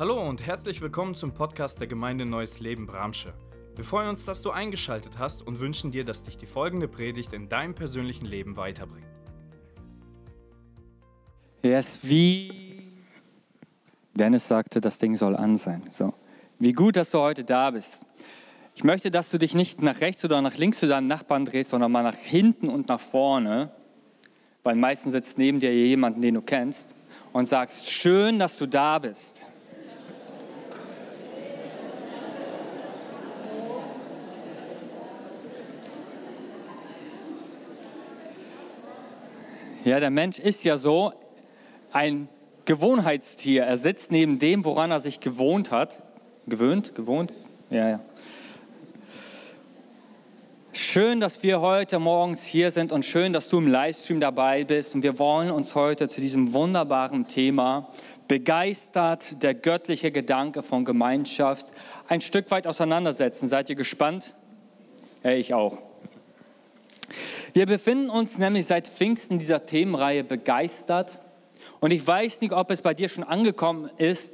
Hallo und herzlich willkommen zum Podcast der Gemeinde Neues Leben Bramsche. Wir freuen uns, dass du eingeschaltet hast und wünschen dir, dass dich die folgende Predigt in deinem persönlichen Leben weiterbringt. Yes, wie Dennis sagte, das Ding soll an sein. So. Wie gut, dass du heute da bist. Ich möchte, dass du dich nicht nach rechts oder nach links zu deinem Nachbarn drehst, sondern mal nach hinten und nach vorne, weil meistens sitzt neben dir jemand, den du kennst, und sagst, schön, dass du da bist. Ja, der Mensch ist ja so ein Gewohnheitstier. Er sitzt neben dem, woran er sich gewohnt hat. Gewöhnt? Gewohnt? Ja, ja. Schön, dass wir heute morgens hier sind und schön, dass du im Livestream dabei bist. Und wir wollen uns heute zu diesem wunderbaren Thema begeistert, der göttliche Gedanke von Gemeinschaft, ein Stück weit auseinandersetzen. Seid ihr gespannt? Ja, ich auch. Wir befinden uns nämlich seit Pfingsten dieser Themenreihe begeistert. Und ich weiß nicht, ob es bei dir schon angekommen ist,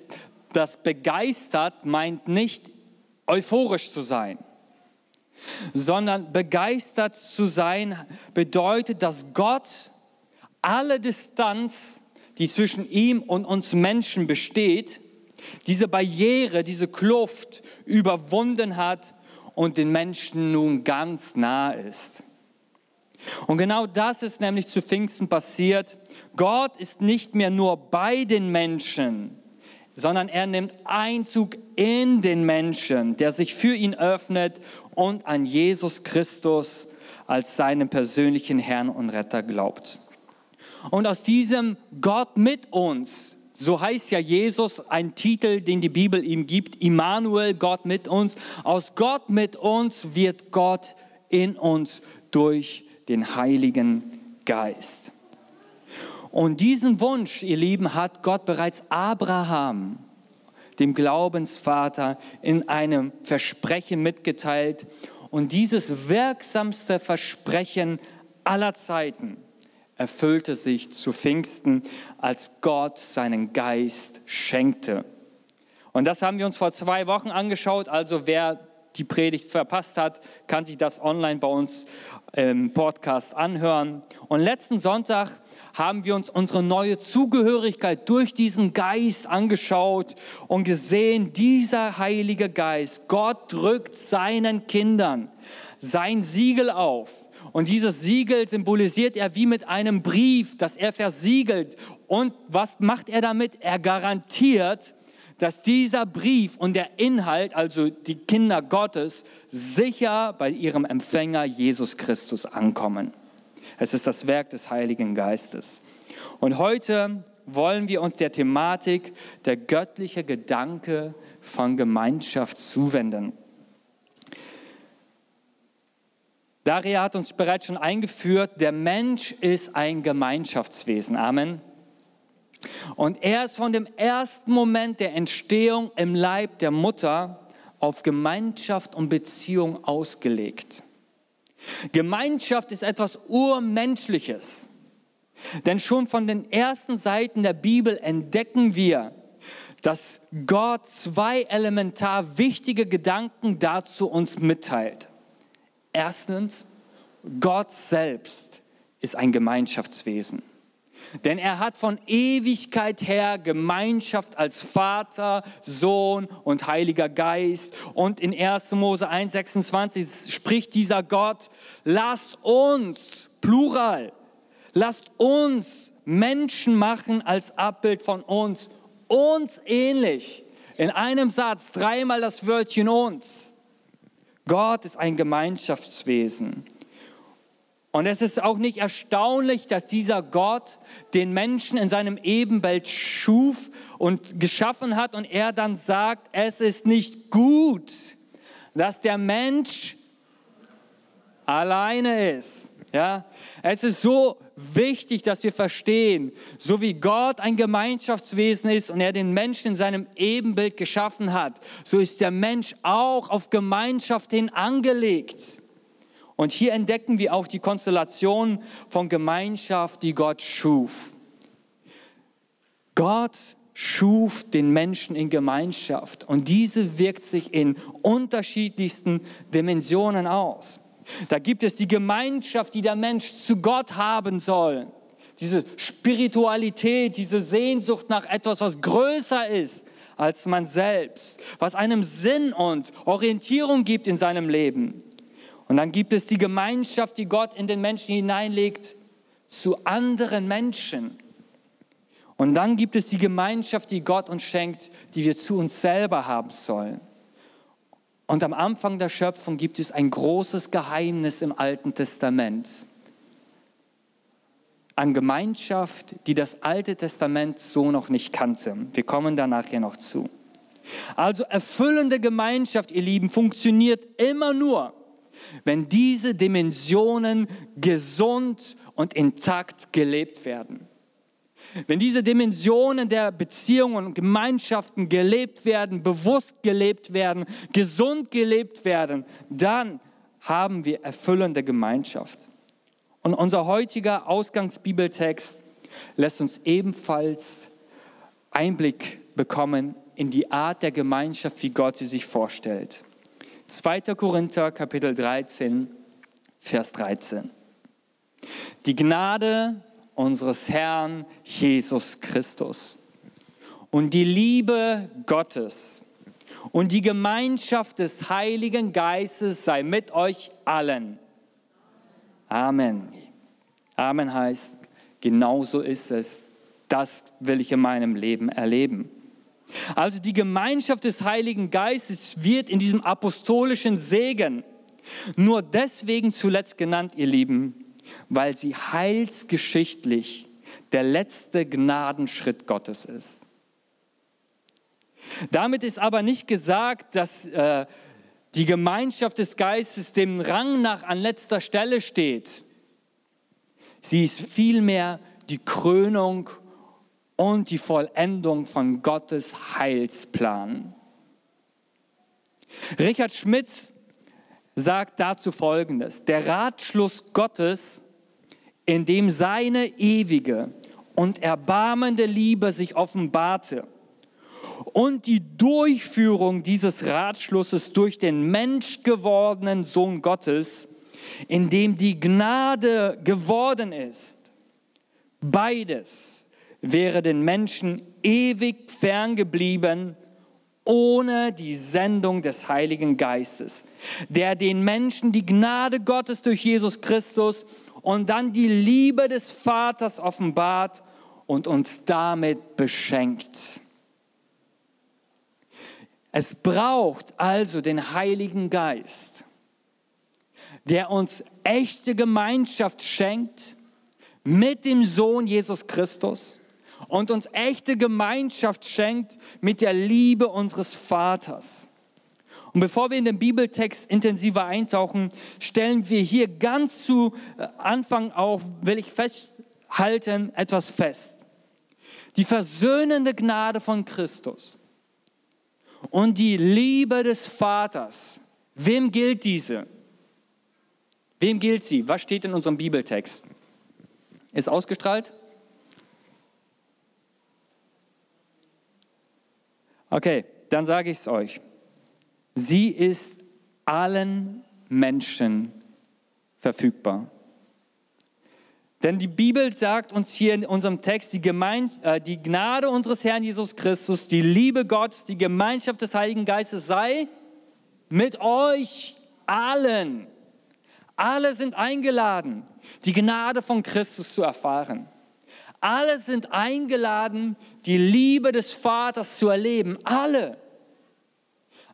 dass begeistert meint nicht euphorisch zu sein, sondern begeistert zu sein bedeutet, dass Gott alle Distanz, die zwischen ihm und uns Menschen besteht, diese Barriere, diese Kluft überwunden hat und den Menschen nun ganz nah ist. Und genau das ist nämlich zu Pfingsten passiert. Gott ist nicht mehr nur bei den Menschen, sondern er nimmt Einzug in den Menschen, der sich für ihn öffnet und an Jesus Christus als seinen persönlichen Herrn und Retter glaubt. Und aus diesem Gott mit uns, so heißt ja Jesus, ein Titel, den die Bibel ihm gibt, Immanuel, Gott mit uns, aus Gott mit uns wird Gott in uns durch den Heiligen Geist. Und diesen Wunsch, ihr Lieben, hat Gott bereits Abraham, dem Glaubensvater, in einem Versprechen mitgeteilt. Und dieses wirksamste Versprechen aller Zeiten erfüllte sich zu Pfingsten, als Gott seinen Geist schenkte. Und das haben wir uns vor zwei Wochen angeschaut. Also wer die Predigt verpasst hat, kann sich das online bei uns im Podcast anhören. Und letzten Sonntag haben wir uns unsere neue Zugehörigkeit durch diesen Geist angeschaut und gesehen, dieser Heilige Geist, Gott drückt seinen Kindern sein Siegel auf. Und dieses Siegel symbolisiert er wie mit einem Brief, das er versiegelt. Und was macht er damit? Er garantiert, dass dieser Brief und der Inhalt, also die Kinder Gottes, sicher bei ihrem Empfänger Jesus Christus ankommen. Es ist das Werk des Heiligen Geistes. Und heute wollen wir uns der Thematik der göttliche Gedanke von Gemeinschaft zuwenden. Daria hat uns bereits schon eingeführt, der Mensch ist ein Gemeinschaftswesen. Amen. Und er ist von dem ersten Moment der Entstehung im Leib der Mutter auf Gemeinschaft und Beziehung ausgelegt. Gemeinschaft ist etwas Urmenschliches. Denn schon von den ersten Seiten der Bibel entdecken wir, dass Gott zwei elementar wichtige Gedanken dazu uns mitteilt. Erstens, Gott selbst ist ein Gemeinschaftswesen. Denn er hat von Ewigkeit her Gemeinschaft als Vater, Sohn und Heiliger Geist. Und in 1. Mose 1,26 spricht dieser Gott, lasst uns, Plural, lasst uns Menschen machen als Abbild von uns, uns ähnlich. In einem Satz dreimal das Wörtchen uns. Gott ist ein Gemeinschaftswesen. Und es ist auch nicht erstaunlich, dass dieser Gott den Menschen in seinem Ebenbild schuf und geschaffen hat und er dann sagt, es ist nicht gut, dass der Mensch alleine ist. Ja, es ist so wichtig, dass wir verstehen, so wie Gott ein Gemeinschaftswesen ist und er den Menschen in seinem Ebenbild geschaffen hat, so ist der Mensch auch auf Gemeinschaft hin angelegt. Und hier entdecken wir auch die Konstellation von Gemeinschaft, die Gott schuf. Gott schuf den Menschen in Gemeinschaft und diese wirkt sich in unterschiedlichsten Dimensionen aus. Da gibt es die Gemeinschaft, die der Mensch zu Gott haben soll. Diese Spiritualität, diese Sehnsucht nach etwas, was größer ist als man selbst, was einem Sinn und Orientierung gibt in seinem Leben. Und dann gibt es die Gemeinschaft, die Gott in den Menschen hineinlegt zu anderen Menschen. Und dann gibt es die Gemeinschaft, die Gott uns schenkt, die wir zu uns selber haben sollen. Und am Anfang der Schöpfung gibt es ein großes Geheimnis im Alten Testament. An Gemeinschaft, die das Alte Testament so noch nicht kannte. Wir kommen da nachher noch zu. Also erfüllende Gemeinschaft, ihr Lieben, funktioniert immer nur, wenn diese Dimensionen gesund und intakt gelebt werden. Wenn diese Dimensionen der Beziehungen und Gemeinschaften gelebt werden, bewusst gelebt werden, gesund gelebt werden, dann haben wir erfüllende Gemeinschaft. Und unser heutiger Ausgangsbibeltext lässt uns ebenfalls Einblick bekommen in die Art der Gemeinschaft, wie Gott sie sich vorstellt. 2. Korinther Kapitel 13, Vers 13. Die Gnade unseres Herrn Jesus Christus und die Liebe Gottes und die Gemeinschaft des Heiligen Geistes sei mit euch allen. Amen. Amen heißt, genauso ist es. Das will ich in meinem Leben erleben. Also die Gemeinschaft des Heiligen Geistes wird in diesem apostolischen Segen nur deswegen zuletzt genannt, ihr Lieben, weil sie heilsgeschichtlich der letzte Gnadenschritt Gottes ist. Damit ist aber nicht gesagt, dass äh, die Gemeinschaft des Geistes dem Rang nach an letzter Stelle steht. Sie ist vielmehr die Krönung und die Vollendung von Gottes Heilsplan. Richard Schmitz sagt dazu Folgendes. Der Ratschluss Gottes, in dem seine ewige und erbarmende Liebe sich offenbarte und die Durchführung dieses Ratschlusses durch den menschgewordenen Sohn Gottes, in dem die Gnade geworden ist, beides wäre den Menschen ewig ferngeblieben ohne die Sendung des Heiligen Geistes, der den Menschen die Gnade Gottes durch Jesus Christus und dann die Liebe des Vaters offenbart und uns damit beschenkt. Es braucht also den Heiligen Geist, der uns echte Gemeinschaft schenkt mit dem Sohn Jesus Christus und uns echte Gemeinschaft schenkt mit der Liebe unseres Vaters. Und bevor wir in den Bibeltext intensiver eintauchen, stellen wir hier ganz zu äh, Anfang auf, will ich festhalten, etwas fest. Die versöhnende Gnade von Christus und die Liebe des Vaters. Wem gilt diese? Wem gilt sie? Was steht in unserem Bibeltext? Ist ausgestrahlt? Okay, dann sage ich es euch. Sie ist allen Menschen verfügbar. Denn die Bibel sagt uns hier in unserem Text, die, Gemein äh, die Gnade unseres Herrn Jesus Christus, die Liebe Gottes, die Gemeinschaft des Heiligen Geistes sei mit euch allen. Alle sind eingeladen, die Gnade von Christus zu erfahren. Alle sind eingeladen, die Liebe des Vaters zu erleben. Alle.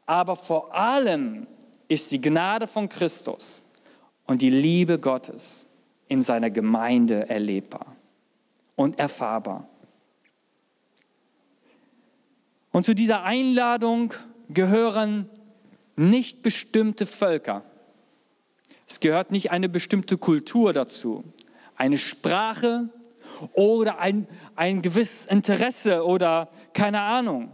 Aber vor allem ist die Gnade von Christus und die Liebe Gottes in seiner Gemeinde erlebbar und erfahrbar. Und zu dieser Einladung gehören nicht bestimmte Völker. Es gehört nicht eine bestimmte Kultur dazu, eine Sprache, oder ein, ein gewisses Interesse oder keine Ahnung.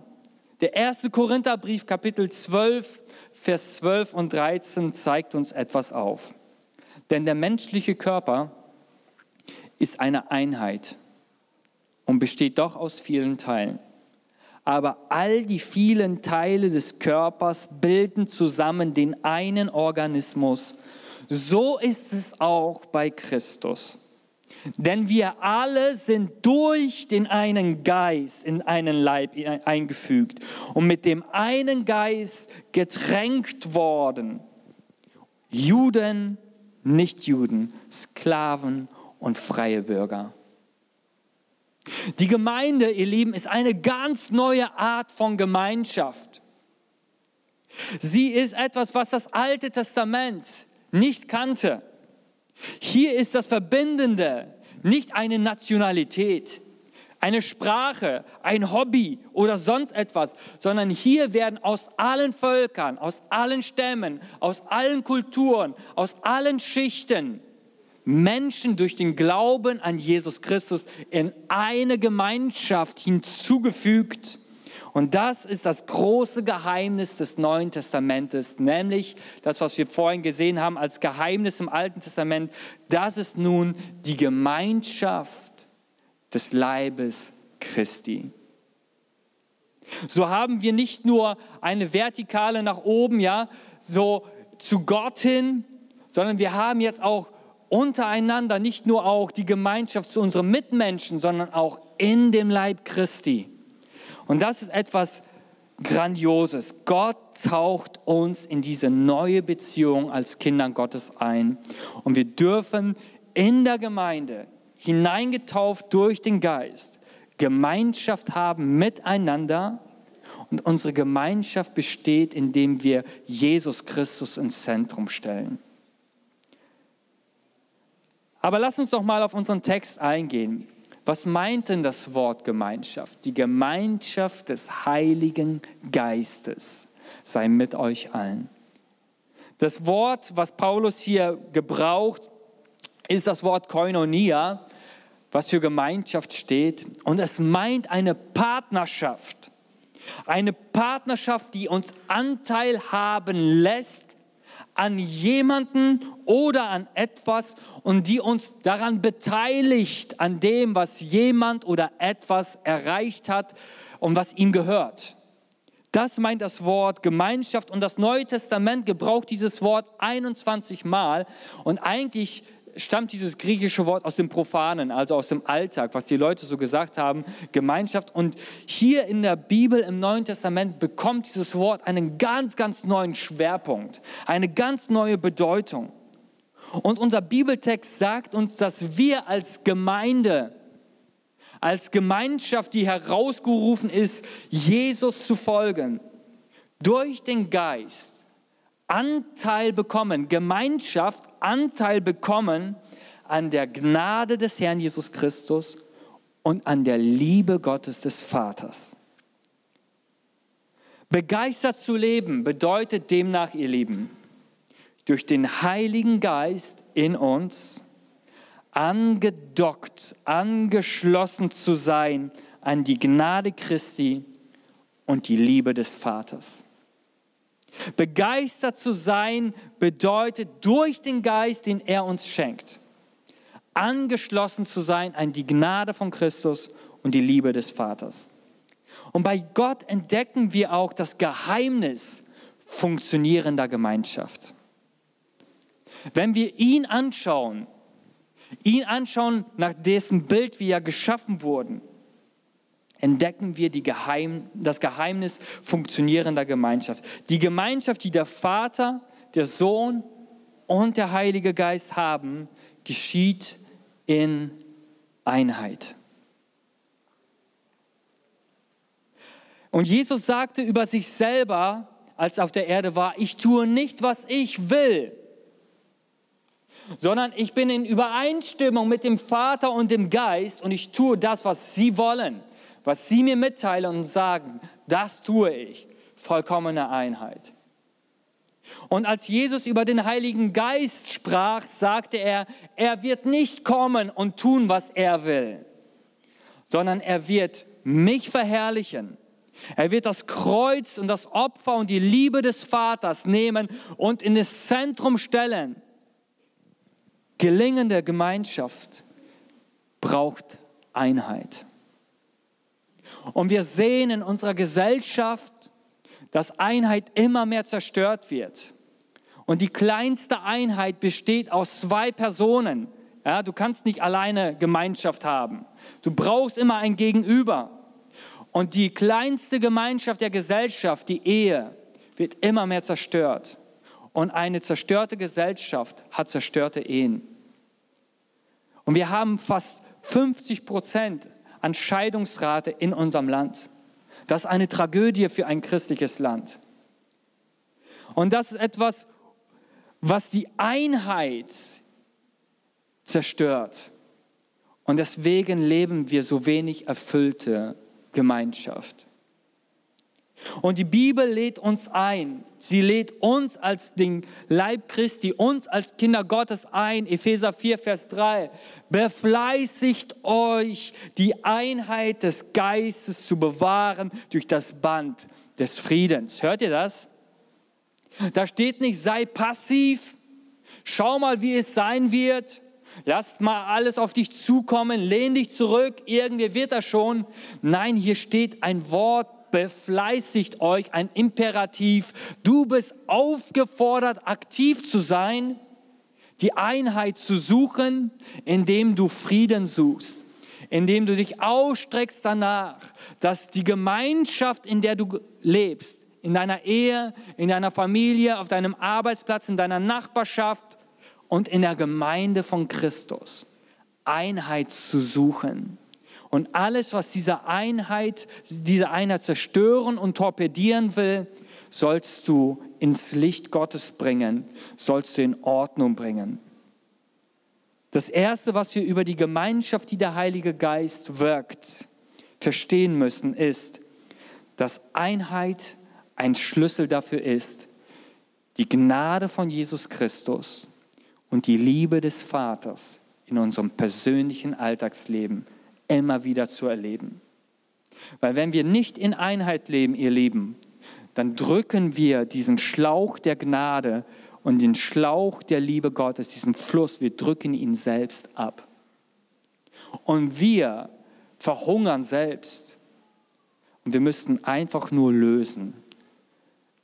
Der erste Korintherbrief, Kapitel 12, Vers 12 und 13 zeigt uns etwas auf. Denn der menschliche Körper ist eine Einheit und besteht doch aus vielen Teilen. aber all die vielen Teile des Körpers bilden zusammen den einen Organismus. So ist es auch bei Christus. Denn wir alle sind durch den einen Geist in einen Leib eingefügt und mit dem einen Geist getränkt worden. Juden, Nichtjuden, Sklaven und freie Bürger. Die Gemeinde, ihr Lieben, ist eine ganz neue Art von Gemeinschaft. Sie ist etwas, was das Alte Testament nicht kannte. Hier ist das Verbindende nicht eine Nationalität, eine Sprache, ein Hobby oder sonst etwas, sondern hier werden aus allen Völkern, aus allen Stämmen, aus allen Kulturen, aus allen Schichten Menschen durch den Glauben an Jesus Christus in eine Gemeinschaft hinzugefügt. Und das ist das große Geheimnis des Neuen Testamentes, nämlich das, was wir vorhin gesehen haben als Geheimnis im Alten Testament, das ist nun die Gemeinschaft des Leibes Christi. So haben wir nicht nur eine Vertikale nach oben, ja, so zu Gott hin, sondern wir haben jetzt auch untereinander nicht nur auch die Gemeinschaft zu unseren Mitmenschen, sondern auch in dem Leib Christi. Und das ist etwas Grandioses. Gott taucht uns in diese neue Beziehung als Kinder Gottes ein. Und wir dürfen in der Gemeinde, hineingetauft durch den Geist, Gemeinschaft haben miteinander. Und unsere Gemeinschaft besteht, indem wir Jesus Christus ins Zentrum stellen. Aber lass uns doch mal auf unseren Text eingehen. Was meint denn das Wort Gemeinschaft? Die Gemeinschaft des Heiligen Geistes sei mit euch allen. Das Wort, was Paulus hier gebraucht, ist das Wort Koinonia, was für Gemeinschaft steht. Und es meint eine Partnerschaft. Eine Partnerschaft, die uns Anteil haben lässt an jemanden oder an etwas und die uns daran beteiligt, an dem, was jemand oder etwas erreicht hat und was ihm gehört. Das meint das Wort Gemeinschaft und das Neue Testament gebraucht dieses Wort 21 Mal und eigentlich stammt dieses griechische Wort aus dem Profanen, also aus dem Alltag, was die Leute so gesagt haben, Gemeinschaft. Und hier in der Bibel im Neuen Testament bekommt dieses Wort einen ganz, ganz neuen Schwerpunkt, eine ganz neue Bedeutung. Und unser Bibeltext sagt uns, dass wir als Gemeinde, als Gemeinschaft, die herausgerufen ist, Jesus zu folgen, durch den Geist Anteil bekommen, Gemeinschaft, Anteil bekommen an der Gnade des Herrn Jesus Christus und an der Liebe Gottes des Vaters. Begeistert zu leben bedeutet demnach, ihr Lieben, durch den Heiligen Geist in uns angedockt, angeschlossen zu sein an die Gnade Christi und die Liebe des Vaters. Begeistert zu sein bedeutet durch den Geist, den er uns schenkt, angeschlossen zu sein an die Gnade von Christus und die Liebe des Vaters. Und bei Gott entdecken wir auch das Geheimnis funktionierender Gemeinschaft. Wenn wir ihn anschauen, ihn anschauen nach dessen Bild wir ja geschaffen wurden, entdecken wir Geheim, das Geheimnis funktionierender Gemeinschaft. Die Gemeinschaft, die der Vater, der Sohn und der Heilige Geist haben, geschieht in Einheit. Und Jesus sagte über sich selber, als er auf der Erde war, ich tue nicht, was ich will, sondern ich bin in Übereinstimmung mit dem Vater und dem Geist und ich tue das, was sie wollen was sie mir mitteilen und sagen, das tue ich. Vollkommene Einheit. Und als Jesus über den Heiligen Geist sprach, sagte er, er wird nicht kommen und tun, was er will, sondern er wird mich verherrlichen. Er wird das Kreuz und das Opfer und die Liebe des Vaters nehmen und in das Zentrum stellen. Gelingende Gemeinschaft braucht Einheit. Und wir sehen in unserer Gesellschaft, dass Einheit immer mehr zerstört wird. Und die kleinste Einheit besteht aus zwei Personen. Ja, du kannst nicht alleine Gemeinschaft haben. Du brauchst immer ein Gegenüber. Und die kleinste Gemeinschaft der Gesellschaft, die Ehe, wird immer mehr zerstört. Und eine zerstörte Gesellschaft hat zerstörte Ehen. Und wir haben fast 50 Prozent an Scheidungsrate in unserem Land. Das ist eine Tragödie für ein christliches Land. Und das ist etwas, was die Einheit zerstört. Und deswegen leben wir so wenig erfüllte Gemeinschaft. Und die Bibel lädt uns ein. Sie lädt uns als den Leib Christi, uns als Kinder Gottes ein. Epheser 4, Vers 3. Befleißigt euch, die Einheit des Geistes zu bewahren durch das Band des Friedens. Hört ihr das? Da steht nicht, sei passiv. Schau mal, wie es sein wird. Lass mal alles auf dich zukommen, lehn dich zurück, irgendwie wird das schon. Nein, hier steht ein Wort befleißigt euch, ein Imperativ. Du bist aufgefordert, aktiv zu sein, die Einheit zu suchen, indem du Frieden suchst, indem du dich ausstreckst danach, dass die Gemeinschaft, in der du lebst, in deiner Ehe, in deiner Familie, auf deinem Arbeitsplatz, in deiner Nachbarschaft und in der Gemeinde von Christus, Einheit zu suchen und alles, was diese Einheit, diese Einheit zerstören und torpedieren will, sollst du ins Licht Gottes bringen, sollst du in Ordnung bringen. Das Erste, was wir über die Gemeinschaft, die der Heilige Geist wirkt, verstehen müssen, ist, dass Einheit ein Schlüssel dafür ist, die Gnade von Jesus Christus und die Liebe des Vaters in unserem persönlichen Alltagsleben immer wieder zu erleben. Weil wenn wir nicht in Einheit leben, ihr Lieben, dann drücken wir diesen Schlauch der Gnade und den Schlauch der Liebe Gottes, diesen Fluss, wir drücken ihn selbst ab. Und wir verhungern selbst. Und wir müssten einfach nur lösen.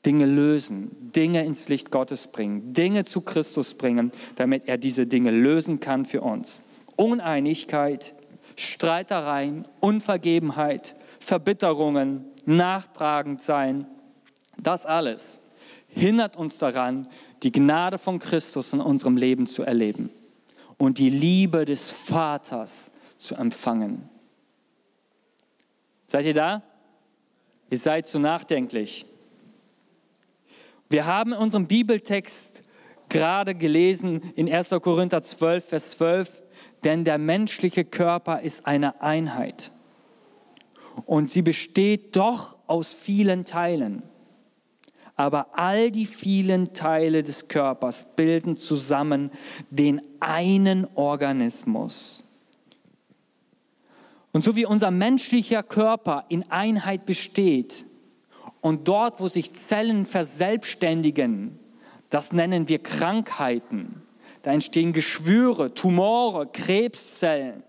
Dinge lösen, Dinge ins Licht Gottes bringen, Dinge zu Christus bringen, damit er diese Dinge lösen kann für uns. Uneinigkeit, Streitereien, Unvergebenheit, Verbitterungen, nachtragend sein, das alles hindert uns daran, die Gnade von Christus in unserem Leben zu erleben und die Liebe des Vaters zu empfangen. Seid ihr da? Ihr seid zu nachdenklich. Wir haben in unserem Bibeltext gerade gelesen in 1. Korinther 12, Vers 12, denn der menschliche Körper ist eine Einheit und sie besteht doch aus vielen Teilen. Aber all die vielen Teile des Körpers bilden zusammen den einen Organismus. Und so wie unser menschlicher Körper in Einheit besteht und dort, wo sich Zellen verselbstständigen, das nennen wir Krankheiten. Da entstehen Geschwüre, Tumore, Krebszellen.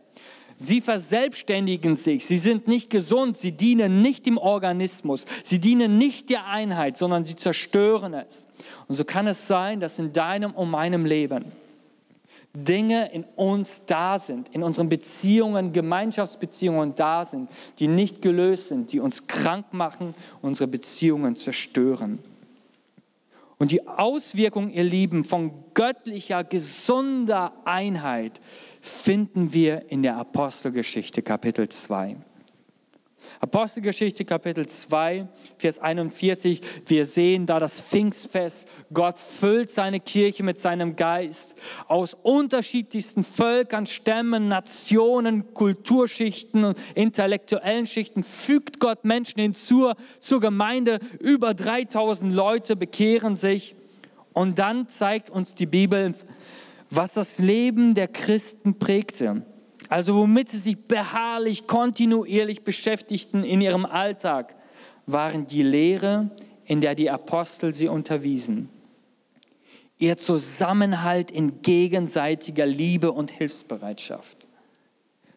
Sie verselbstständigen sich, sie sind nicht gesund, sie dienen nicht dem Organismus, sie dienen nicht der Einheit, sondern sie zerstören es. Und so kann es sein, dass in deinem und meinem Leben Dinge in uns da sind, in unseren Beziehungen, Gemeinschaftsbeziehungen da sind, die nicht gelöst sind, die uns krank machen, unsere Beziehungen zerstören. Und die Auswirkung, ihr Lieben, von göttlicher, gesunder Einheit finden wir in der Apostelgeschichte Kapitel 2. Apostelgeschichte Kapitel 2, Vers 41, wir sehen da das Pfingstfest. Gott füllt seine Kirche mit seinem Geist. Aus unterschiedlichsten Völkern, Stämmen, Nationen, Kulturschichten und intellektuellen Schichten fügt Gott Menschen hinzu zur Gemeinde. Über 3000 Leute bekehren sich. Und dann zeigt uns die Bibel, was das Leben der Christen prägte. Also womit sie sich beharrlich, kontinuierlich beschäftigten in ihrem Alltag, waren die Lehre, in der die Apostel sie unterwiesen. Ihr Zusammenhalt in gegenseitiger Liebe und Hilfsbereitschaft.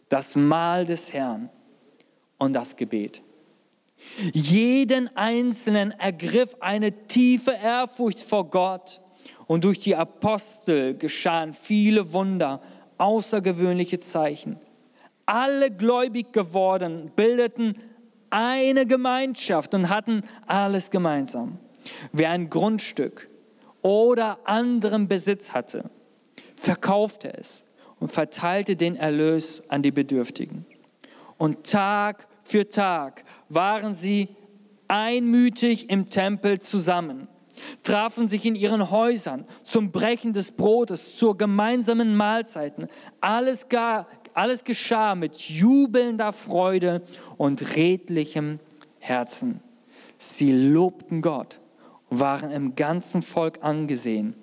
Das Mahl des Herrn und das Gebet. Jeden Einzelnen ergriff eine tiefe Ehrfurcht vor Gott und durch die Apostel geschahen viele Wunder, außergewöhnliche Zeichen. Alle gläubig geworden bildeten eine Gemeinschaft und hatten alles gemeinsam. Wer ein Grundstück oder anderen Besitz hatte, verkaufte es und verteilte den Erlös an die Bedürftigen. Und Tag für Tag waren sie einmütig im Tempel zusammen, trafen sich in ihren Häusern zum Brechen des Brotes, zur gemeinsamen Mahlzeiten. Alles, gar, alles geschah mit jubelnder Freude und redlichem Herzen. Sie lobten Gott, waren im ganzen Volk angesehen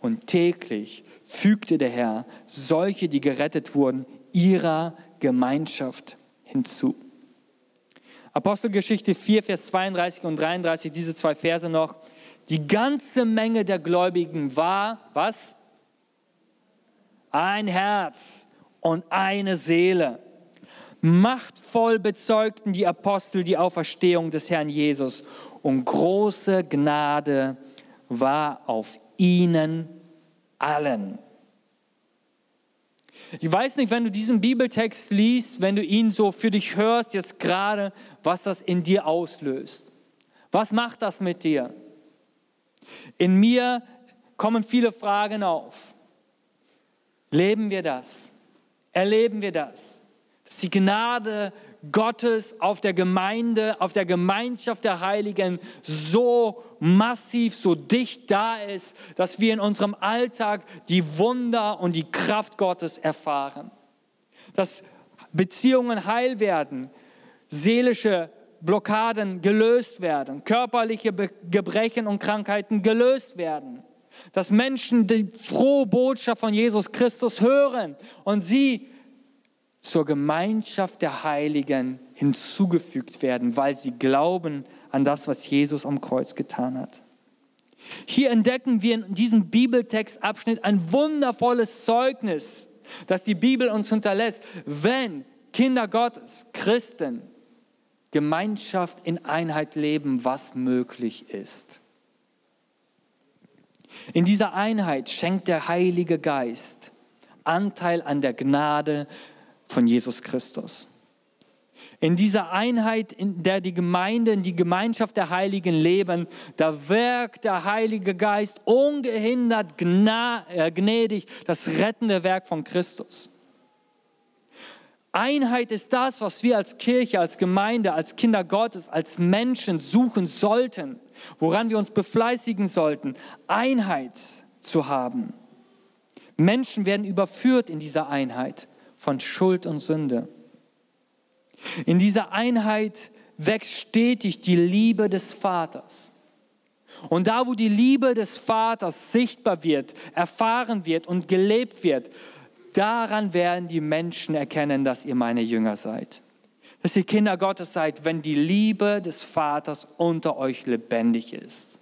und täglich fügte der Herr solche, die gerettet wurden, ihrer Gemeinschaft hinzu. Apostelgeschichte 4, Vers 32 und 33, diese zwei Verse noch. Die ganze Menge der Gläubigen war, was? Ein Herz und eine Seele. Machtvoll bezeugten die Apostel die Auferstehung des Herrn Jesus und große Gnade war auf ihnen allen. Ich weiß nicht, wenn du diesen Bibeltext liest, wenn du ihn so für dich hörst, jetzt gerade, was das in dir auslöst. Was macht das mit dir? In mir kommen viele Fragen auf. Leben wir das? Erleben wir das? Dass die Gnade Gottes auf der Gemeinde, auf der Gemeinschaft der Heiligen so massiv, so dicht da ist, dass wir in unserem Alltag die Wunder und die Kraft Gottes erfahren. Dass Beziehungen heil werden, seelische Blockaden gelöst werden, körperliche Gebrechen und Krankheiten gelöst werden. Dass Menschen die frohe Botschaft von Jesus Christus hören und sie zur Gemeinschaft der Heiligen hinzugefügt werden, weil sie glauben an das, was Jesus am Kreuz getan hat. Hier entdecken wir in diesem Bibeltextabschnitt ein wundervolles Zeugnis, das die Bibel uns hinterlässt, wenn Kinder Gottes, Christen, Gemeinschaft in Einheit leben, was möglich ist. In dieser Einheit schenkt der Heilige Geist Anteil an der Gnade von Jesus Christus. In dieser Einheit, in der die Gemeinde, in die Gemeinschaft der Heiligen leben, da wirkt der Heilige Geist ungehindert äh, gnädig das rettende Werk von Christus. Einheit ist das, was wir als Kirche, als Gemeinde, als Kinder Gottes, als Menschen suchen sollten, woran wir uns befleißigen sollten, Einheit zu haben. Menschen werden überführt in dieser Einheit von Schuld und Sünde. In dieser Einheit wächst stetig die Liebe des Vaters. Und da, wo die Liebe des Vaters sichtbar wird, erfahren wird und gelebt wird, daran werden die Menschen erkennen, dass ihr meine Jünger seid. Dass ihr Kinder Gottes seid, wenn die Liebe des Vaters unter euch lebendig ist.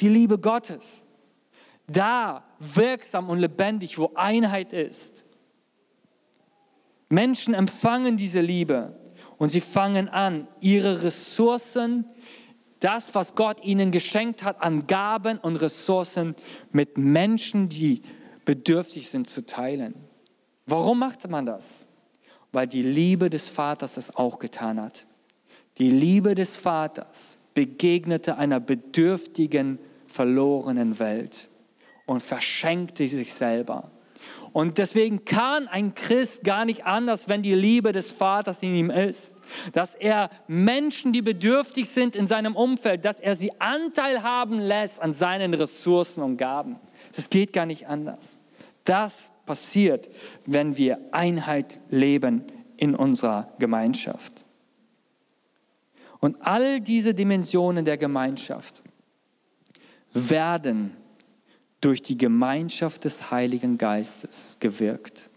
Die Liebe Gottes, da wirksam und lebendig, wo Einheit ist. Menschen empfangen diese Liebe und sie fangen an, ihre Ressourcen, das, was Gott ihnen geschenkt hat an Gaben und Ressourcen mit Menschen, die bedürftig sind, zu teilen. Warum macht man das? Weil die Liebe des Vaters es auch getan hat. Die Liebe des Vaters begegnete einer bedürftigen, verlorenen Welt und verschenkte sich selber. Und deswegen kann ein Christ gar nicht anders, wenn die Liebe des Vaters in ihm ist, dass er Menschen, die bedürftig sind in seinem Umfeld, dass er sie Anteil haben lässt an seinen Ressourcen und Gaben. Das geht gar nicht anders. Das passiert, wenn wir Einheit leben in unserer Gemeinschaft. Und all diese Dimensionen der Gemeinschaft werden durch die Gemeinschaft des Heiligen Geistes gewirkt.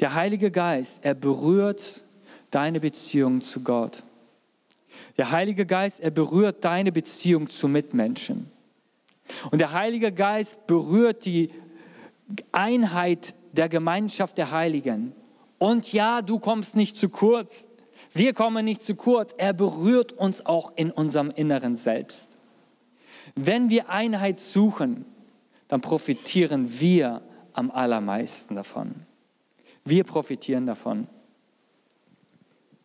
Der Heilige Geist, er berührt deine Beziehung zu Gott. Der Heilige Geist, er berührt deine Beziehung zu Mitmenschen. Und der Heilige Geist berührt die Einheit der Gemeinschaft der Heiligen. Und ja, du kommst nicht zu kurz. Wir kommen nicht zu kurz. Er berührt uns auch in unserem inneren Selbst. Wenn wir Einheit suchen, dann profitieren wir am allermeisten davon. Wir profitieren davon.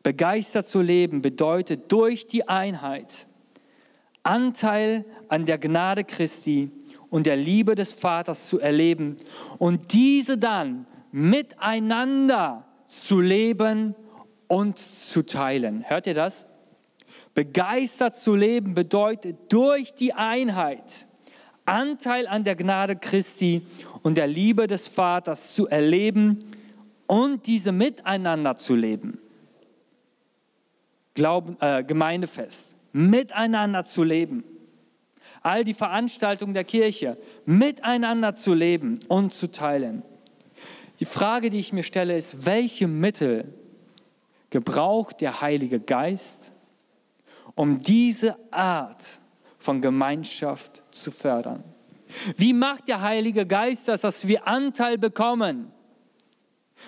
Begeistert zu leben bedeutet durch die Einheit Anteil an der Gnade Christi und der Liebe des Vaters zu erleben und diese dann miteinander zu leben und zu teilen. Hört ihr das? Begeistert zu leben bedeutet durch die Einheit Anteil an der Gnade Christi und der Liebe des Vaters zu erleben und diese miteinander zu leben. Glauben, äh, Gemeindefest, miteinander zu leben all die Veranstaltungen der Kirche miteinander zu leben und zu teilen. Die Frage, die ich mir stelle, ist, welche Mittel gebraucht der Heilige Geist, um diese Art von Gemeinschaft zu fördern? Wie macht der Heilige Geist das, dass wir Anteil bekommen,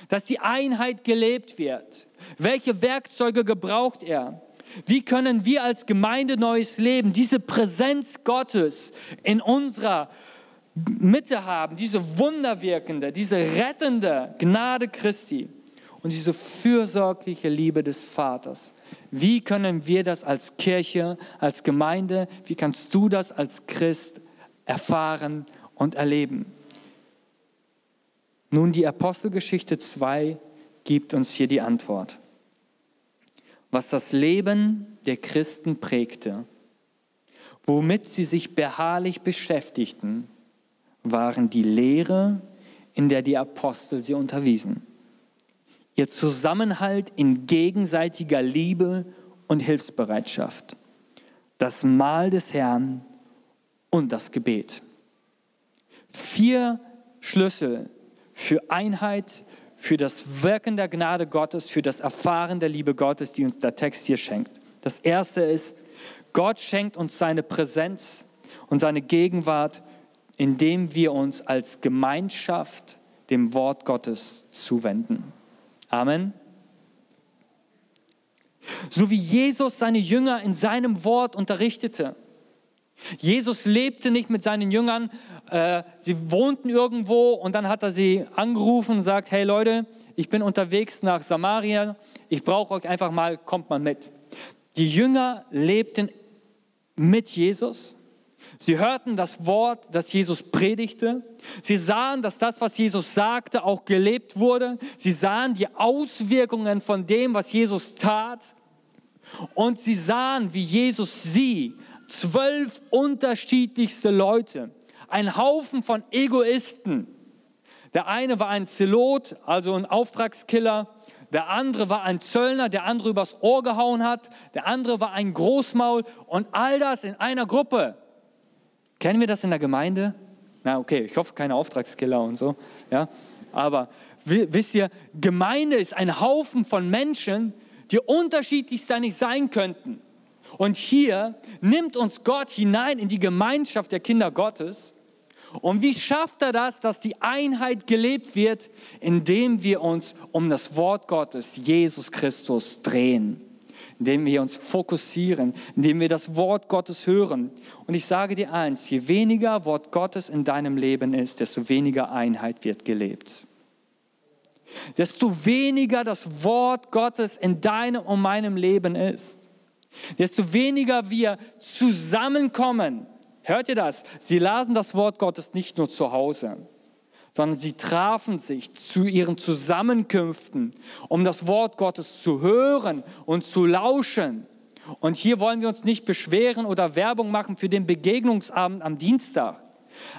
dass die Einheit gelebt wird? Welche Werkzeuge gebraucht er? Wie können wir als Gemeinde Neues Leben diese Präsenz Gottes in unserer Mitte haben, diese wunderwirkende, diese rettende Gnade Christi und diese fürsorgliche Liebe des Vaters? Wie können wir das als Kirche, als Gemeinde, wie kannst du das als Christ erfahren und erleben? Nun, die Apostelgeschichte 2 gibt uns hier die Antwort was das Leben der Christen prägte, womit sie sich beharrlich beschäftigten, waren die Lehre, in der die Apostel sie unterwiesen, ihr Zusammenhalt in gegenseitiger Liebe und Hilfsbereitschaft, das Mahl des Herrn und das Gebet. Vier Schlüssel für Einheit, für das Wirken der Gnade Gottes, für das Erfahren der Liebe Gottes, die uns der Text hier schenkt. Das erste ist, Gott schenkt uns seine Präsenz und seine Gegenwart, indem wir uns als Gemeinschaft dem Wort Gottes zuwenden. Amen. So wie Jesus seine Jünger in seinem Wort unterrichtete, Jesus lebte nicht mit seinen Jüngern, äh, sie wohnten irgendwo und dann hat er sie angerufen und sagt, hey Leute, ich bin unterwegs nach Samaria, ich brauche euch einfach mal, kommt mal mit. Die Jünger lebten mit Jesus. Sie hörten das Wort, das Jesus predigte. Sie sahen, dass das, was Jesus sagte, auch gelebt wurde. Sie sahen die Auswirkungen von dem, was Jesus tat. Und sie sahen, wie Jesus sie zwölf unterschiedlichste Leute, ein Haufen von Egoisten. Der eine war ein Zelot, also ein Auftragskiller. Der andere war ein Zöllner, der andere übers Ohr gehauen hat. Der andere war ein Großmaul und all das in einer Gruppe. Kennen wir das in der Gemeinde? Na, okay, ich hoffe keine Auftragskiller und so. Ja, aber wisst ihr, Gemeinde ist ein Haufen von Menschen, die unterschiedlich sein könnten. Und hier nimmt uns Gott hinein in die Gemeinschaft der Kinder Gottes. Und wie schafft er das, dass die Einheit gelebt wird, indem wir uns um das Wort Gottes, Jesus Christus, drehen, indem wir uns fokussieren, indem wir das Wort Gottes hören. Und ich sage dir eins, je weniger Wort Gottes in deinem Leben ist, desto weniger Einheit wird gelebt. Desto weniger das Wort Gottes in deinem und meinem Leben ist, desto weniger wir zusammenkommen. Hört ihr das? Sie lasen das Wort Gottes nicht nur zu Hause, sondern sie trafen sich zu ihren Zusammenkünften, um das Wort Gottes zu hören und zu lauschen. Und hier wollen wir uns nicht beschweren oder Werbung machen für den Begegnungsabend am Dienstag.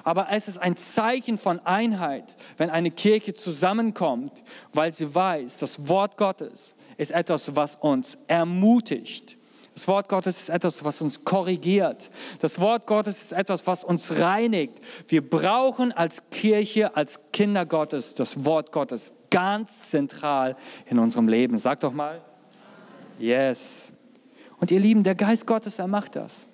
Aber es ist ein Zeichen von Einheit, wenn eine Kirche zusammenkommt, weil sie weiß, das Wort Gottes ist etwas, was uns ermutigt, das Wort Gottes ist etwas, was uns korrigiert. Das Wort Gottes ist etwas, was uns reinigt. Wir brauchen als Kirche, als Kinder Gottes das Wort Gottes ganz zentral in unserem Leben. Sag doch mal. Yes. Und ihr Lieben, der Geist Gottes, er macht das.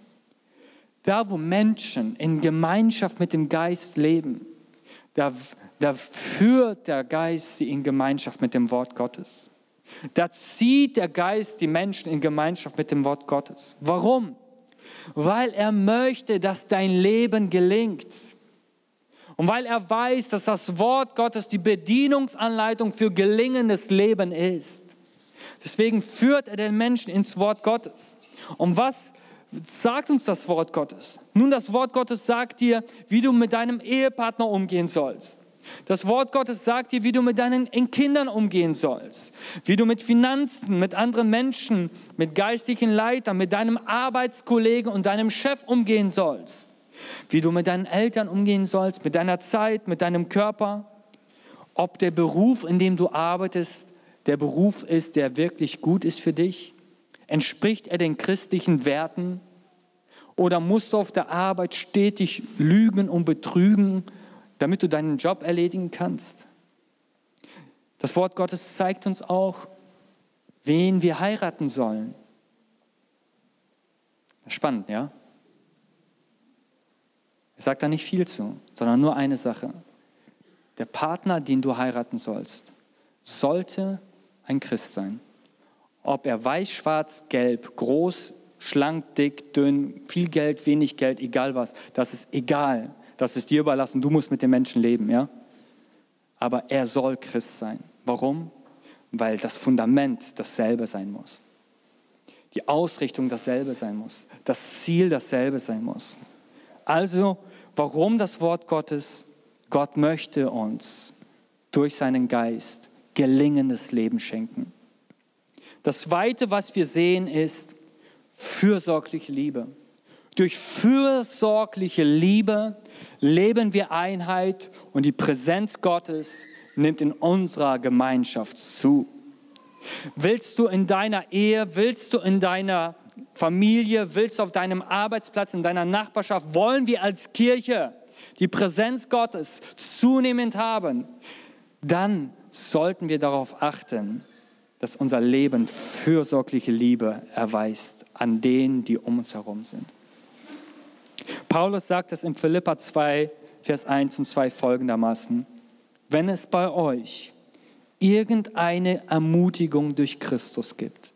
Da, wo Menschen in Gemeinschaft mit dem Geist leben, da, da führt der Geist sie in Gemeinschaft mit dem Wort Gottes. Da zieht der Geist die Menschen in Gemeinschaft mit dem Wort Gottes. Warum? Weil er möchte, dass dein Leben gelingt. Und weil er weiß, dass das Wort Gottes die Bedienungsanleitung für gelingendes Leben ist. Deswegen führt er den Menschen ins Wort Gottes. Und was sagt uns das Wort Gottes? Nun, das Wort Gottes sagt dir, wie du mit deinem Ehepartner umgehen sollst. Das Wort Gottes sagt dir, wie du mit deinen Kindern umgehen sollst, wie du mit Finanzen, mit anderen Menschen, mit geistlichen Leitern, mit deinem Arbeitskollegen und deinem Chef umgehen sollst, wie du mit deinen Eltern umgehen sollst, mit deiner Zeit, mit deinem Körper, ob der Beruf, in dem du arbeitest, der Beruf ist, der wirklich gut ist für dich, entspricht er den christlichen Werten? Oder musst du auf der Arbeit stetig lügen und betrügen, damit du deinen Job erledigen kannst. Das Wort Gottes zeigt uns auch, wen wir heiraten sollen. Spannend, ja? Er sagt da nicht viel zu, sondern nur eine Sache. Der Partner, den du heiraten sollst, sollte ein Christ sein. Ob er weiß, schwarz, gelb, groß, schlank, dick, dünn, viel Geld, wenig Geld, egal was, das ist egal. Das ist dir überlassen. Du musst mit den Menschen leben, ja? Aber er soll Christ sein. Warum? Weil das Fundament dasselbe sein muss. Die Ausrichtung dasselbe sein muss. Das Ziel dasselbe sein muss. Also, warum das Wort Gottes? Gott möchte uns durch seinen Geist gelingendes Leben schenken. Das Zweite, was wir sehen, ist fürsorgliche Liebe. Durch fürsorgliche Liebe leben wir Einheit und die Präsenz Gottes nimmt in unserer Gemeinschaft zu. Willst du in deiner Ehe, willst du in deiner Familie, willst du auf deinem Arbeitsplatz, in deiner Nachbarschaft, wollen wir als Kirche die Präsenz Gottes zunehmend haben, dann sollten wir darauf achten, dass unser Leben fürsorgliche Liebe erweist an denen, die um uns herum sind. Paulus sagt es in Philippa 2, Vers 1 und 2 folgendermaßen. Wenn es bei euch irgendeine Ermutigung durch Christus gibt,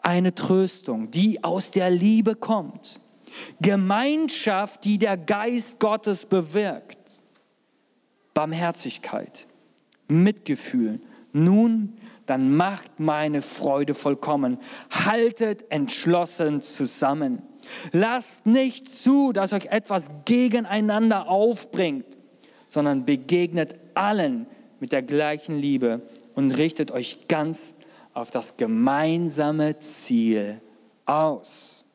eine Tröstung, die aus der Liebe kommt, Gemeinschaft, die der Geist Gottes bewirkt, Barmherzigkeit, Mitgefühl, nun, dann macht meine Freude vollkommen. Haltet entschlossen zusammen. Lasst nicht zu, dass euch etwas gegeneinander aufbringt, sondern begegnet allen mit der gleichen Liebe und richtet euch ganz auf das gemeinsame Ziel aus.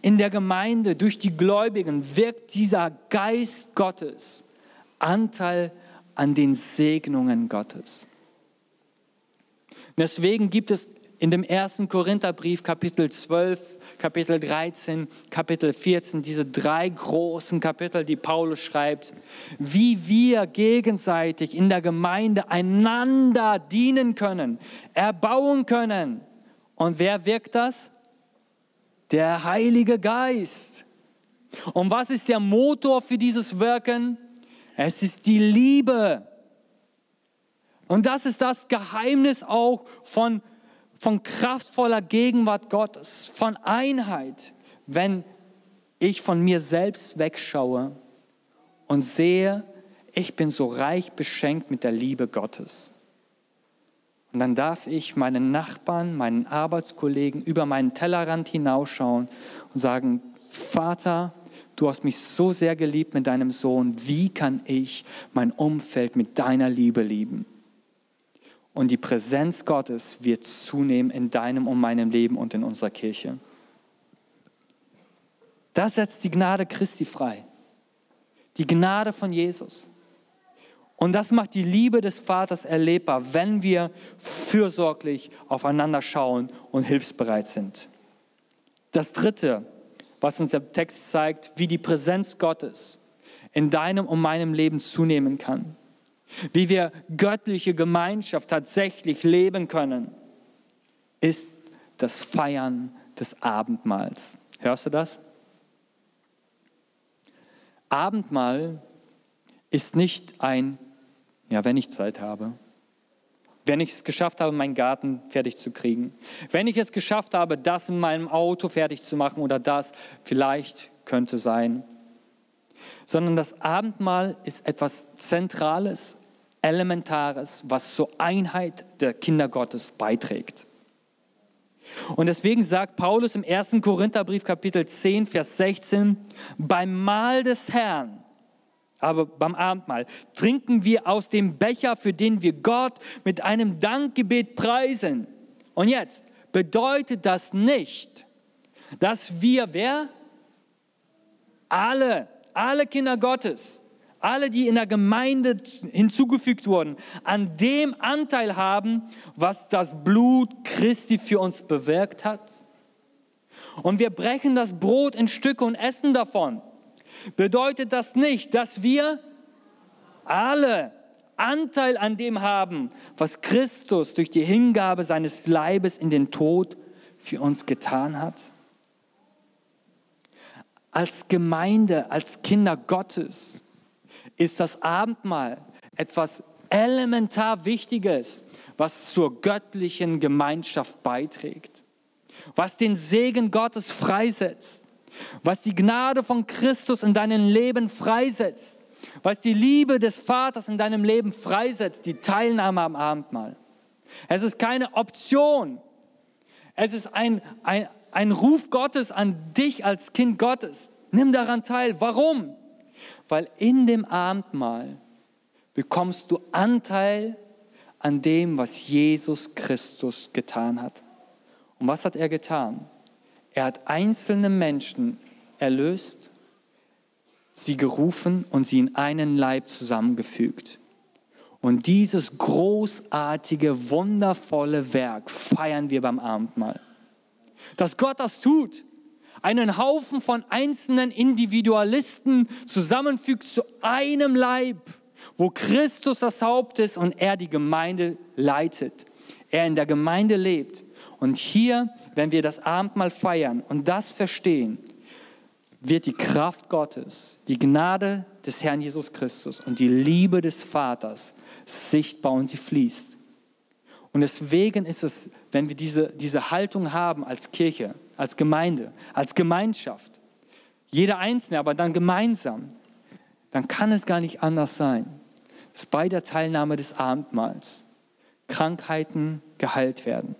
In der Gemeinde, durch die Gläubigen, wirkt dieser Geist Gottes Anteil an den Segnungen Gottes. Deswegen gibt es in dem ersten Korintherbrief, Kapitel 12, Kapitel 13, Kapitel 14, diese drei großen Kapitel, die Paulus schreibt, wie wir gegenseitig in der Gemeinde einander dienen können, erbauen können. Und wer wirkt das? Der Heilige Geist. Und was ist der Motor für dieses Wirken? Es ist die Liebe. Und das ist das Geheimnis auch von von kraftvoller Gegenwart Gottes, von Einheit, wenn ich von mir selbst wegschaue und sehe, ich bin so reich beschenkt mit der Liebe Gottes. Und dann darf ich meinen Nachbarn, meinen Arbeitskollegen über meinen Tellerrand hinausschauen und sagen, Vater, du hast mich so sehr geliebt mit deinem Sohn, wie kann ich mein Umfeld mit deiner Liebe lieben? Und die Präsenz Gottes wird zunehmen in deinem und meinem Leben und in unserer Kirche. Das setzt die Gnade Christi frei. Die Gnade von Jesus. Und das macht die Liebe des Vaters erlebbar, wenn wir fürsorglich aufeinander schauen und hilfsbereit sind. Das Dritte, was uns der Text zeigt, wie die Präsenz Gottes in deinem und meinem Leben zunehmen kann wie wir göttliche Gemeinschaft tatsächlich leben können, ist das Feiern des Abendmahls. Hörst du das? Abendmahl ist nicht ein, ja, wenn ich Zeit habe. Wenn ich es geschafft habe, meinen Garten fertig zu kriegen. Wenn ich es geschafft habe, das in meinem Auto fertig zu machen oder das vielleicht könnte sein. Sondern das Abendmahl ist etwas Zentrales, Elementares, was zur Einheit der Kinder Gottes beiträgt. Und deswegen sagt Paulus im 1. Korintherbrief Kapitel 10, Vers 16, beim Mahl des Herrn aber beim Abendmahl trinken wir aus dem Becher, für den wir Gott mit einem Dankgebet preisen. Und jetzt bedeutet das nicht, dass wir, wer? Alle, alle Kinder Gottes, alle, die in der Gemeinde hinzugefügt wurden, an dem Anteil haben, was das Blut Christi für uns bewirkt hat. Und wir brechen das Brot in Stücke und essen davon bedeutet das nicht, dass wir alle Anteil an dem haben, was Christus durch die Hingabe seines Leibes in den Tod für uns getan hat. Als Gemeinde, als Kinder Gottes ist das Abendmahl etwas elementar Wichtiges, was zur göttlichen Gemeinschaft beiträgt, was den Segen Gottes freisetzt was die Gnade von Christus in deinem Leben freisetzt, was die Liebe des Vaters in deinem Leben freisetzt, die Teilnahme am Abendmahl. Es ist keine Option. Es ist ein, ein, ein Ruf Gottes an dich als Kind Gottes. Nimm daran teil. Warum? Weil in dem Abendmahl bekommst du Anteil an dem, was Jesus Christus getan hat. Und was hat er getan? Er hat einzelne Menschen erlöst, sie gerufen und sie in einen Leib zusammengefügt. Und dieses großartige, wundervolle Werk feiern wir beim Abendmahl. Dass Gott das tut, einen Haufen von einzelnen Individualisten zusammenfügt zu einem Leib, wo Christus das Haupt ist und er die Gemeinde leitet. Er in der Gemeinde lebt und hier, wenn wir das Abendmahl feiern und das verstehen, wird die Kraft Gottes, die Gnade des Herrn Jesus Christus und die Liebe des Vaters sichtbar und sie fließt. Und deswegen ist es, wenn wir diese, diese Haltung haben als Kirche, als Gemeinde, als Gemeinschaft, jeder Einzelne, aber dann gemeinsam, dann kann es gar nicht anders sein, dass bei der Teilnahme des Abendmahls Krankheiten geheilt werden,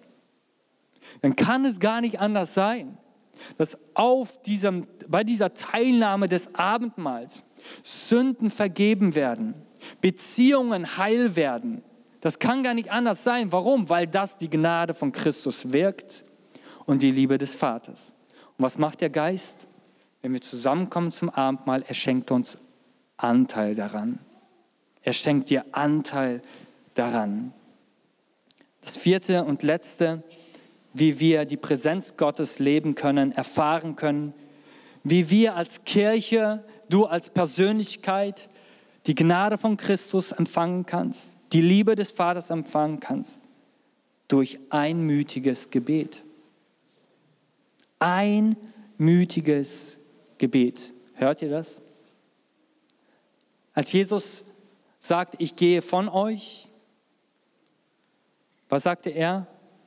dann kann es gar nicht anders sein, dass auf diesem, bei dieser Teilnahme des Abendmahls Sünden vergeben werden, Beziehungen heil werden. Das kann gar nicht anders sein. Warum? Weil das die Gnade von Christus wirkt und die Liebe des Vaters. Und was macht der Geist? Wenn wir zusammenkommen zum Abendmahl, er schenkt uns Anteil daran. Er schenkt dir Anteil daran. Das vierte und letzte, wie wir die Präsenz Gottes leben können, erfahren können, wie wir als Kirche, du als Persönlichkeit die Gnade von Christus empfangen kannst, die Liebe des Vaters empfangen kannst, durch einmütiges Gebet. Einmütiges Gebet. Hört ihr das? Als Jesus sagt, ich gehe von euch, was sagte er?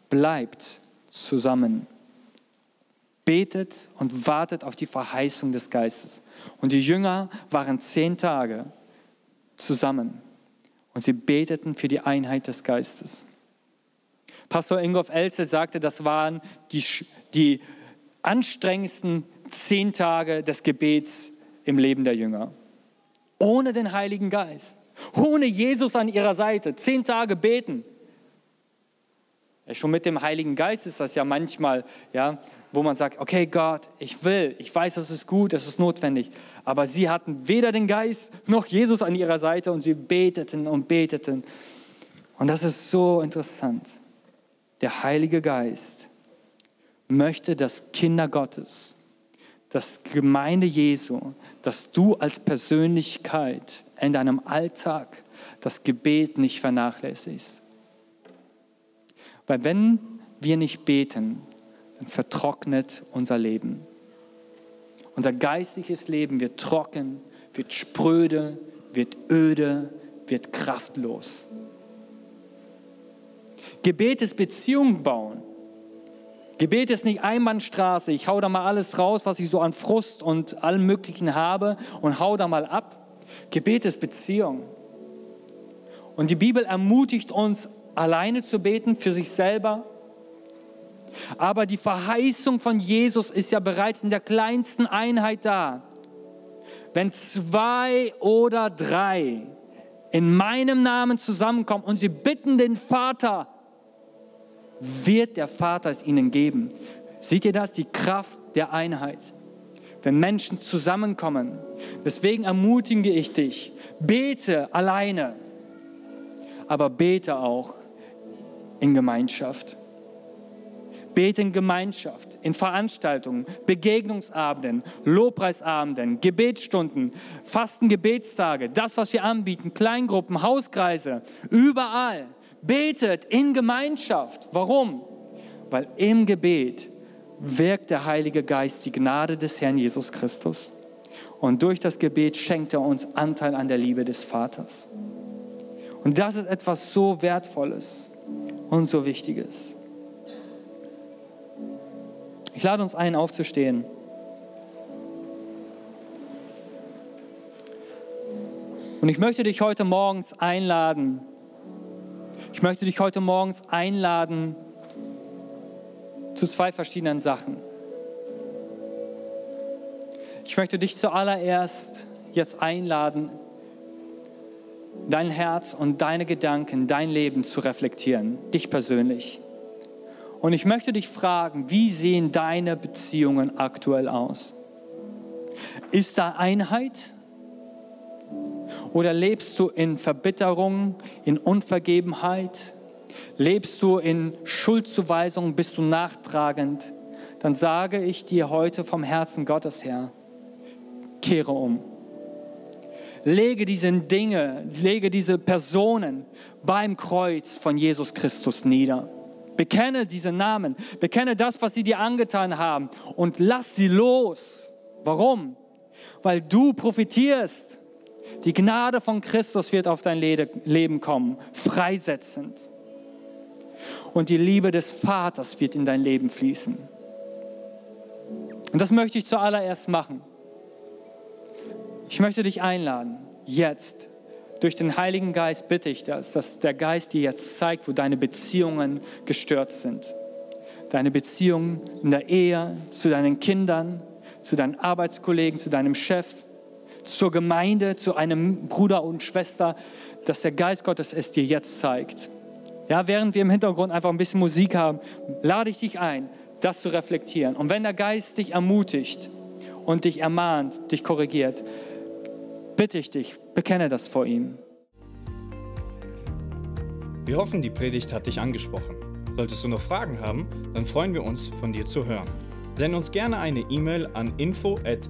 Bleibt zusammen. Betet und wartet auf die Verheißung des Geistes. Und die Jünger waren zehn Tage zusammen und sie beteten für die Einheit des Geistes. Pastor Ingolf Else sagte, das waren die, die anstrengendsten zehn Tage des Gebets im Leben der Jünger. Ohne den Heiligen Geist, ohne Jesus an ihrer Seite, zehn Tage beten. Schon mit dem Heiligen Geist ist das ja manchmal, ja, wo man sagt, okay Gott, ich will, ich weiß, es ist gut, es ist notwendig. Aber sie hatten weder den Geist noch Jesus an ihrer Seite und sie beteten und beteten. Und das ist so interessant. Der Heilige Geist möchte, dass Kinder Gottes, dass Gemeinde Jesu, dass du als Persönlichkeit in deinem Alltag das Gebet nicht vernachlässigst weil wenn wir nicht beten, dann vertrocknet unser Leben. Unser geistliches Leben wird trocken, wird spröde, wird öde, wird kraftlos. Gebet ist Beziehung bauen. Gebet ist nicht Einbahnstraße. Ich hau da mal alles raus, was ich so an Frust und allem Möglichen habe und hau da mal ab. Gebet ist Beziehung. Und die Bibel ermutigt uns, alleine zu beten, für sich selber. Aber die Verheißung von Jesus ist ja bereits in der kleinsten Einheit da. Wenn zwei oder drei in meinem Namen zusammenkommen und sie bitten den Vater, wird der Vater es ihnen geben. Seht ihr das? Die Kraft der Einheit. Wenn Menschen zusammenkommen. Deswegen ermutige ich dich, bete alleine, aber bete auch in Gemeinschaft. Bete in Gemeinschaft, in Veranstaltungen, Begegnungsabenden, Lobpreisabenden, Gebetsstunden, Fastengebetstage, das, was wir anbieten, Kleingruppen, Hauskreise, überall. Betet in Gemeinschaft. Warum? Weil im Gebet wirkt der Heilige Geist die Gnade des Herrn Jesus Christus. Und durch das Gebet schenkt er uns Anteil an der Liebe des Vaters. Und das ist etwas so Wertvolles und so Wichtiges. Ich lade uns ein, aufzustehen. Und ich möchte dich heute morgens einladen, ich möchte dich heute morgens einladen zu zwei verschiedenen Sachen. Ich möchte dich zuallererst jetzt einladen, dein Herz und deine Gedanken, dein Leben zu reflektieren, dich persönlich. Und ich möchte dich fragen, wie sehen deine Beziehungen aktuell aus? Ist da Einheit? Oder lebst du in Verbitterung, in Unvergebenheit? Lebst du in Schuldzuweisung? Bist du nachtragend? Dann sage ich dir heute vom Herzen Gottes her, kehre um. Lege diese Dinge, lege diese Personen beim Kreuz von Jesus Christus nieder. Bekenne diese Namen, bekenne das, was sie dir angetan haben und lass sie los. Warum? Weil du profitierst die Gnade von Christus wird auf dein Leben kommen, freisetzend. Und die Liebe des Vaters wird in dein Leben fließen. Und das möchte ich zuallererst machen. Ich möchte dich einladen, jetzt, durch den Heiligen Geist bitte ich das, dass der Geist dir jetzt zeigt, wo deine Beziehungen gestört sind. Deine Beziehungen in der Ehe, zu deinen Kindern, zu deinen Arbeitskollegen, zu deinem Chef, zur Gemeinde, zu einem Bruder und Schwester, dass der Geist Gottes es dir jetzt zeigt. Ja, während wir im Hintergrund einfach ein bisschen Musik haben, lade ich dich ein, das zu reflektieren. Und wenn der Geist dich ermutigt und dich ermahnt, dich korrigiert, bitte ich dich, bekenne das vor ihm. Wir hoffen, die Predigt hat dich angesprochen. Solltest du noch Fragen haben, dann freuen wir uns, von dir zu hören. Send uns gerne eine E-Mail an info@